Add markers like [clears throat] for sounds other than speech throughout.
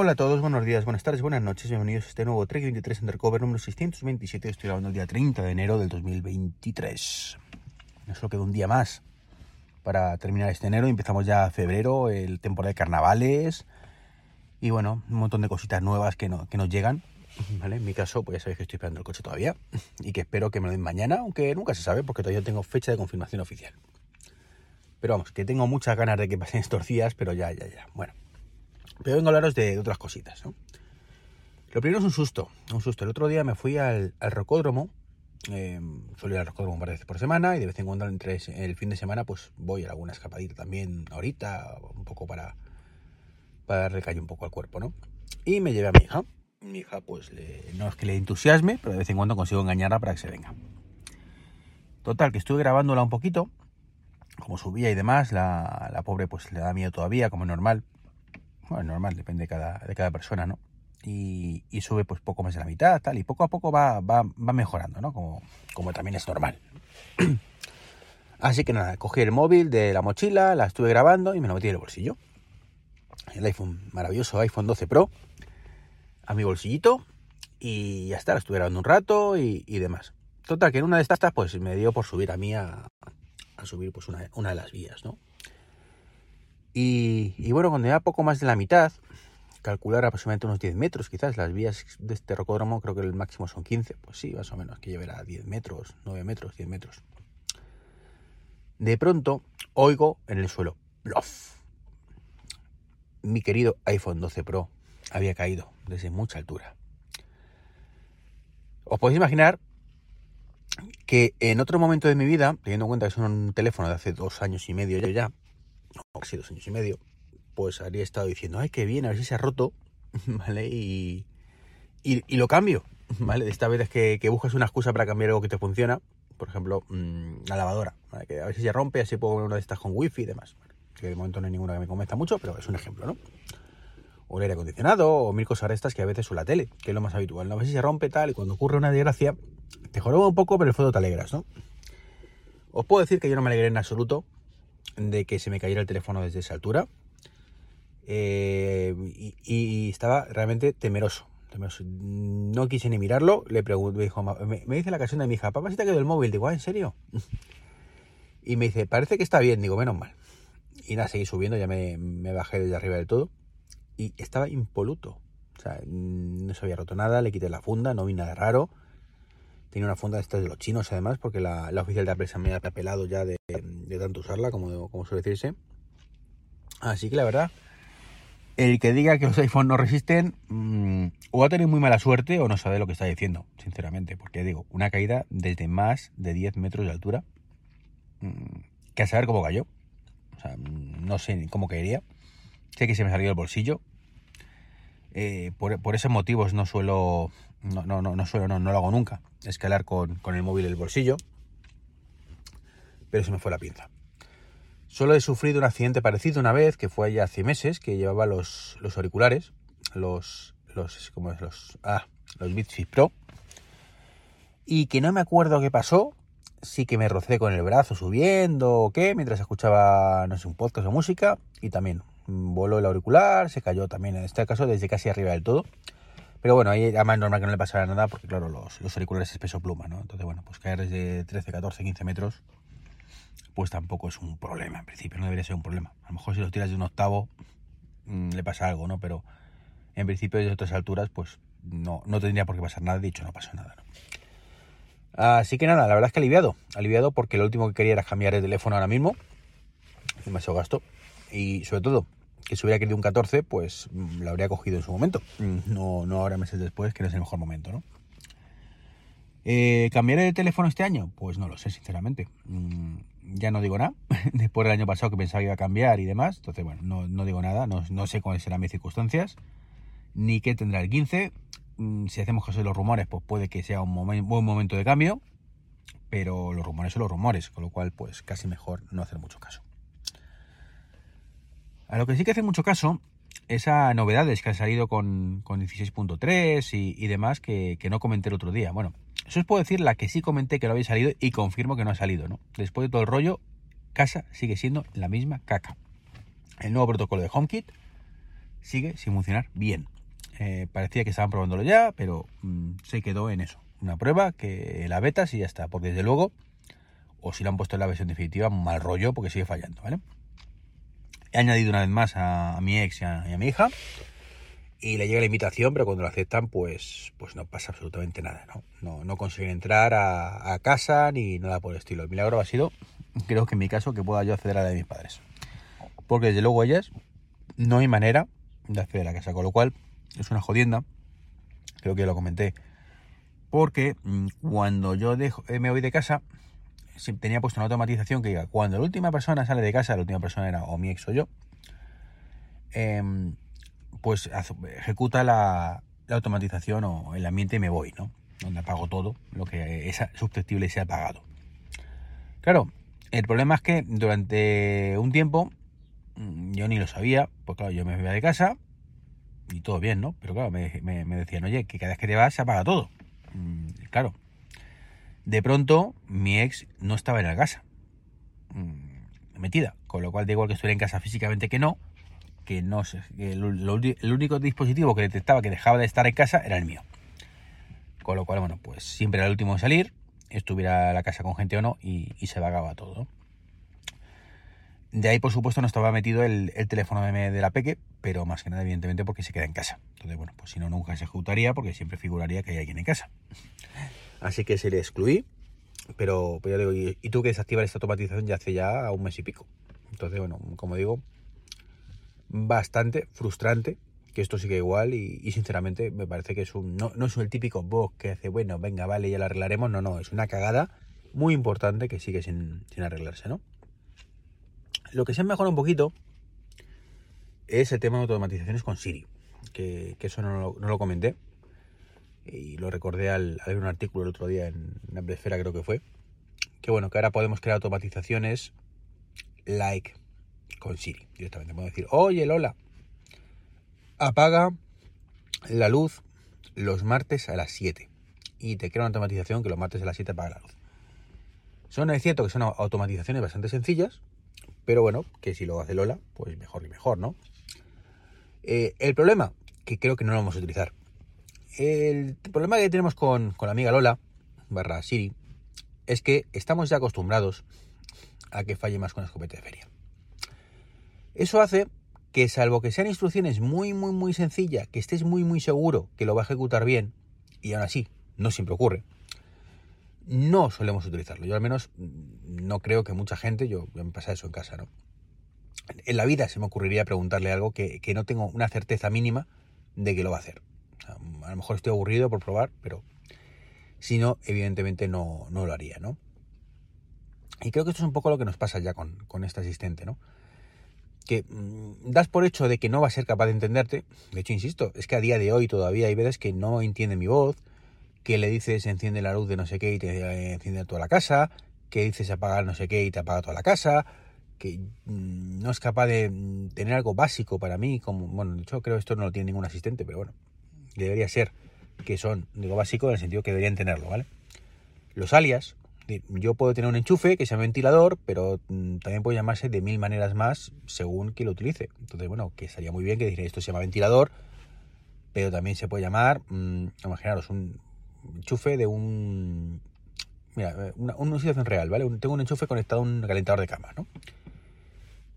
Hola a todos, buenos días, buenas tardes, buenas noches, bienvenidos a este nuevo Trek 23 Undercover número 627. Estoy grabando el día 30 de enero del 2023. No solo queda un día más para terminar este enero. Empezamos ya febrero, el temporada de carnavales y bueno, un montón de cositas nuevas que, no, que nos llegan. ¿Vale? En mi caso, pues ya sabéis que estoy esperando el coche todavía y que espero que me lo den mañana, aunque nunca se sabe porque todavía tengo fecha de confirmación oficial. Pero vamos, que tengo muchas ganas de que pasen estos días, pero ya, ya, ya. Bueno. Pero vengo a hablaros de, otras cositas, ¿no? Lo primero es un susto, un susto. El otro día me fui al, rocódromo, eh, suelo ir al rocódromo un par de veces por semana y de vez en cuando entre el fin de semana pues voy a alguna escapadita también ahorita, un poco para, para darle calle un poco al cuerpo, ¿no? Y me llevé a mi hija. Mi hija pues no es que le entusiasme, pero de vez en cuando consigo engañarla para que se venga. Total, que estuve grabándola un poquito, como subía y demás, la, la pobre pues le da miedo todavía, como normal, bueno, normal, depende de cada, de cada persona, ¿no? Y, sube pues poco más de la mitad, tal, y poco a poco va, va, mejorando, ¿no? Como, como también es normal. [clears throat] Así que nada, cogí el móvil de la mochila, la estuve grabando y me lo metí en el bolsillo. El iPhone, maravilloso iPhone 12 Pro, a mi bolsillito y ya está, la estuve grabando un rato y, demás. Total, que en una de estas pues me dio por subir a mí a, a subir pues una, una de las vías, ¿no? Y, bueno, cuando ya poco más de la mitad, calcular aproximadamente unos 10 metros, quizás las vías de este rocódromo, creo que el máximo son 15, pues sí, más o menos, que llevará 10 metros, 9 metros, 10 metros. De pronto, oigo en el suelo, ¡plof! Mi querido iPhone 12 Pro había caído desde mucha altura. Os podéis imaginar que en otro momento de mi vida, teniendo en cuenta que es un teléfono de hace dos años y medio ya, casi dos años y medio, pues habría estado diciendo, ay, qué bien, a ver si se ha roto, [laughs] ¿vale? Y, y, lo cambio, ¿vale? Esta vez es que, que, buscas una excusa para cambiar algo que te funciona, por ejemplo, mm, la lavadora, ¿vale? Que a ver si se rompe, así puedo poner una de estas con wifi y demás. que de momento no hay ninguna que me convenzca mucho, pero es un ejemplo, ¿no? O el aire acondicionado, o mil cosas estas que a veces son la tele, que es lo más habitual, ¿no? A ver si se rompe tal, y cuando ocurre una desgracia, te joroba un poco, pero el fondo te alegras, ¿no? Os puedo decir que yo no me alegré en absoluto de que se me cayera el teléfono desde esa altura. Eh, y, estaba realmente temeroso, No quise ni mirarlo. Le pregunto, me, me, dice la ocasión de mi hija, papá, si te quedado el móvil. Digo, ah, ¿en serio? [laughs] y me dice, parece que está bien. Digo, menos mal. Y nada, seguí subiendo, ya me, me bajé desde arriba del todo. Y estaba impoluto. O sea, no se había roto nada, le quité la funda, no vi nada raro. Tenía una funda de estas de los chinos, además, porque la, oficial de Apple se me ha pelado ya de, tanto usarla, como, como suele decirse. Así que la verdad, el que diga que los iPhones no resisten, mm, o ha tenido muy mala suerte o no sabe lo que está diciendo, sinceramente. Porque digo, una caída desde más de 10 metros de altura, mm, que a saber cómo cayó. O sea, no sé cómo caería. Sé que se me salió el bolsillo. Eh, por, por, esos motivos no suelo no, no, no, no suelo, no, no lo hago nunca, escalar con, con el móvil en el bolsillo, pero se me fue la pinza. Solo he sufrido un accidente parecido una vez, que fue allá hace meses, que llevaba los, los auriculares, los, los, ¿cómo es? Los, ah, los Beats Pro, y que no me acuerdo qué pasó, sí que me rocé con el brazo subiendo o qué, mientras escuchaba, no sé, un podcast o música, y también voló el auricular, se cayó también en este caso desde casi arriba del todo. Pero bueno, ahí además es normal que no le pasara nada porque, claro, los, los auriculares es peso pluma, ¿no? Entonces, bueno, pues caer desde 13, 14, 15 metros, pues tampoco es un problema. En principio no debería ser un problema. A lo mejor si los tiras de un octavo, mmm, le pasa algo, ¿no? Pero en principio desde otras alturas, pues no, no tendría por qué pasar nada. De hecho, no pasó nada, ¿no? Así que nada, la verdad es que aliviado. Aliviado porque lo último que quería era cambiar el teléfono ahora mismo. Demasiado gasto. Y sobre todo, que si hubiera querido un 14, pues mm, lo habría cogido en su momento. Mm, no, no ahora meses después, que no es el mejor momento, ¿no? Eh, ¿Cambiaré de teléfono este año? Pues no lo sé, sinceramente. Mm, ya no digo nada. [laughs] Después del año pasado que pensaba que iba a cambiar y demás. Entonces, bueno, no, digo nada. No, sé cuáles serán mis circunstancias. Ni qué tendrá el 15. si hacemos caso de los rumores, pues puede que sea un buen momento de cambio. Pero los rumores son los rumores. Con lo cual, pues casi mejor no hacer mucho caso. A lo que sí que hace mucho caso es a novedades que han salido con, 16.3 y, demás que, no comenté el otro día. Bueno, eso os puedo decir la que sí comenté que no había salido y confirmo que no ha salido, ¿no? Después de todo el rollo, casa sigue siendo la misma caca. El nuevo protocolo de HomeKit sigue sin funcionar bien. Eh, parecía que estaban probándolo ya, pero mm, se quedó en eso. Una prueba que la beta sí ya está, porque desde luego, o si lo han puesto en la versión definitiva, mal rollo porque sigue fallando, ¿vale? He añadido una vez más a, mi ex y a, mi hija y le llega la invitación, pero cuando lo aceptan, pues, pues no pasa absolutamente nada, ¿no? No, no consiguen entrar a, a, casa ni nada por el estilo. El milagro ha sido, creo que en mi caso, que pueda yo acceder a la de mis padres. Porque desde luego ellas no hay manera de acceder a la casa, con lo cual es una jodienda, creo que ya lo comenté, porque mm, cuando yo dejo, eh, me voy de casa, tenía puesto una automatización que diga, cuando la última persona sale de casa, la última persona era o mi ex o yo, em, pues ejecuta la, automatización o el ambiente y me voy, ¿no? Donde apago todo lo que es susceptible sea apagado. Claro, el problema es que durante un tiempo mm, yo ni lo sabía, pues claro, yo me iba de casa y todo bien, ¿no? Pero claro, me, me decían, oye, que cada vez que te vas se apaga todo. Mm, claro, de pronto mi ex no estaba en la casa, mm, metida, con lo cual da igual que estuviera en casa físicamente que no, que no sé, el, único dispositivo que detectaba que dejaba de estar en casa era el mío. Con lo cual, bueno, pues siempre era el último en salir, estuviera la casa con gente o no, y, se vagaba todo. De ahí, por supuesto, no estaba metido el, teléfono de, de, la Peque, pero más que nada, evidentemente, porque se queda en casa. Entonces, bueno, pues si no, nunca se ejecutaría, porque siempre figuraría que hay alguien en casa. Así que se le excluí. Pero, pero ya digo, y, tú que desactivar esta automatización ya hace ya un mes y pico. Entonces, bueno, como digo, bastante frustrante que esto siga igual y, sinceramente me parece que es un no, no es el típico bug que hace, bueno, venga, vale, ya lo arreglaremos. No, no, es una cagada muy importante que sigue sin, arreglarse, ¿no? Lo que se ha mejorado un poquito es el tema de automatizaciones con Siri, que, eso no lo comenté y lo recordé al, ver un artículo el otro día en la Esfera creo que fue, que bueno, que ahora podemos crear automatizaciones like con Siri. Directamente podemos decir, oye Lola, apaga la luz los martes a las 7 y te crea una automatización que los martes a las 7 apaga la luz. Son, es cierto que son automatizaciones bastante sencillas, pero bueno, que si lo hace Lola, pues mejor y mejor, ¿no? Eh, el problema, que creo que no lo vamos a utilizar, el problema que tenemos con, la amiga Lola, barra Siri, es que estamos ya acostumbrados a que falle más con escopeta de feria. Eso hace que salvo que sean instrucciones muy, muy, muy sencillas, que estés muy, muy seguro que lo va a ejecutar bien, y aún así, no siempre ocurre, no solemos utilizarlo. Yo al menos no creo que mucha gente, yo, me pasa eso en casa, ¿no? En la vida se me ocurriría preguntarle algo que, que no tengo una certeza mínima de que lo va a hacer a lo mejor estoy aburrido por probar, pero si no, evidentemente no, lo haría, ¿no? Y creo que esto es un poco lo que nos pasa ya con, este asistente, ¿no? Que mm, das por hecho de que no va a ser capaz de entenderte. De hecho, insisto, es que a día de hoy todavía hay veces que no entiende mi voz, que le dices enciende la luz de no sé qué y te enciende toda la casa, que dices apagar no sé qué y te apaga toda la casa, que mm, no es capaz de mm, tener algo básico para mí, como, bueno, de hecho creo que esto no lo tiene ningún asistente, pero bueno, debería ser que son, digo básico en el sentido que deberían tenerlo, ¿vale? Los alias, yo puedo tener un enchufe que sea ventilador, pero mm, también puede llamarse de mil maneras más según quien lo utilice. Entonces, bueno, que estaría muy bien que dijera esto se llama ventilador, pero también se puede llamar, mmm, imaginaros, un enchufe de un... Mira, una, una situación real, ¿vale? Tengo un enchufe conectado a un calentador de cama, ¿no?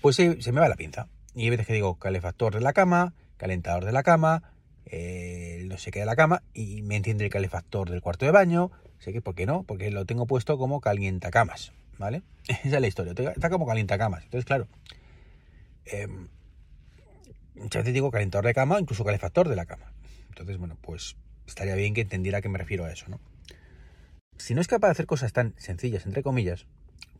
Pues se, se me va la pinza. Y hay veces que digo calefactor de la cama, calentador de la cama, no sé qué de la cama y me entiende el calefactor del cuarto de baño. Sé que, ¿por qué no? Porque lo tengo puesto como calientacamas, ¿vale? [laughs] Esa es la historia. Está como calientacamas. Entonces, claro, eh, muchas veces digo calentador de cama, incluso calefactor de la cama. Entonces, bueno, pues estaría bien que entendiera a qué me refiero a eso, ¿no? Si no es capaz de hacer cosas tan sencillas, entre comillas,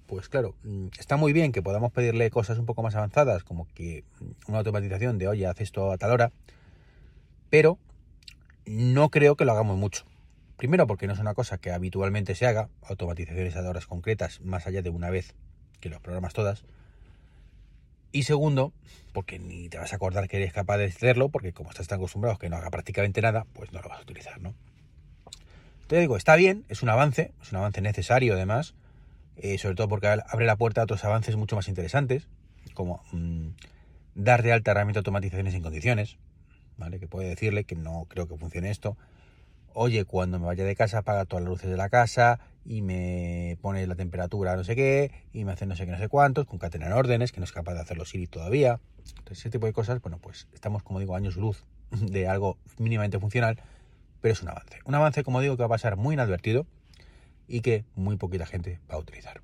pues claro, mm, está muy bien que podamos pedirle cosas un poco más avanzadas, como que una automatización de, oye, haz esto a tal hora, pero no creo que lo hagamos mucho. Primero porque no es una cosa que habitualmente se haga, automatizaciones a horas concretas, más allá de una vez que los programas todas. Y segundo, porque ni te vas a acordar que eres capaz de hacerlo, porque como estás tan acostumbrado que no haga prácticamente nada, pues no lo vas a utilizar, ¿no? Te digo, está bien, es un avance, es un avance necesario además, eh, sobre todo porque abre la puerta a otros avances mucho más interesantes, como mm, dar de alta herramienta automatizaciones en condiciones, ¿vale? Que puede decirle que no creo que funcione esto. Oye, cuando me vaya de casa apaga todas las luces de la casa y me pone la temperatura no sé qué y me hace no sé qué no sé cuántos, concatenar órdenes que no es capaz de hacerlo Siri todavía. Entonces, ese tipo de cosas, bueno, pues estamos, como digo, años luz de algo mínimamente funcional, pero es un avance. Un avance, como digo, que va a pasar muy inadvertido y que muy poquita gente va a utilizar.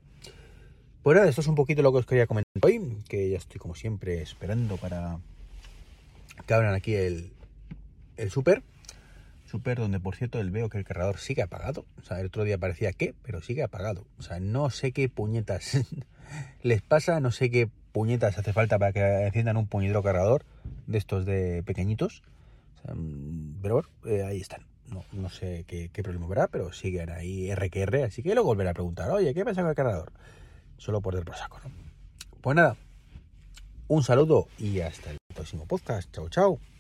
Pues nada, esto es un poquito lo que os quería comentar hoy, que ya estoy como siempre esperando para que abran aquí el, el super. Super donde por cierto el veo que el cargador sigue apagado. O sea, el otro día parecía que, pero sigue apagado. O sea, no sé qué puñetas [laughs] les pasa, no sé qué puñetas hace falta para que enciendan un puñetero cargador de estos de pequeñitos. Mm, pero eh, ahí están. No, no sé qué, qué, problema habrá, pero siguen ahí RQR, así que luego volveré a preguntar, oye, ¿qué pasa con el cargador? Solo por el por ¿no? Pues nada, un saludo y hasta el próximo podcast. Chao, chao.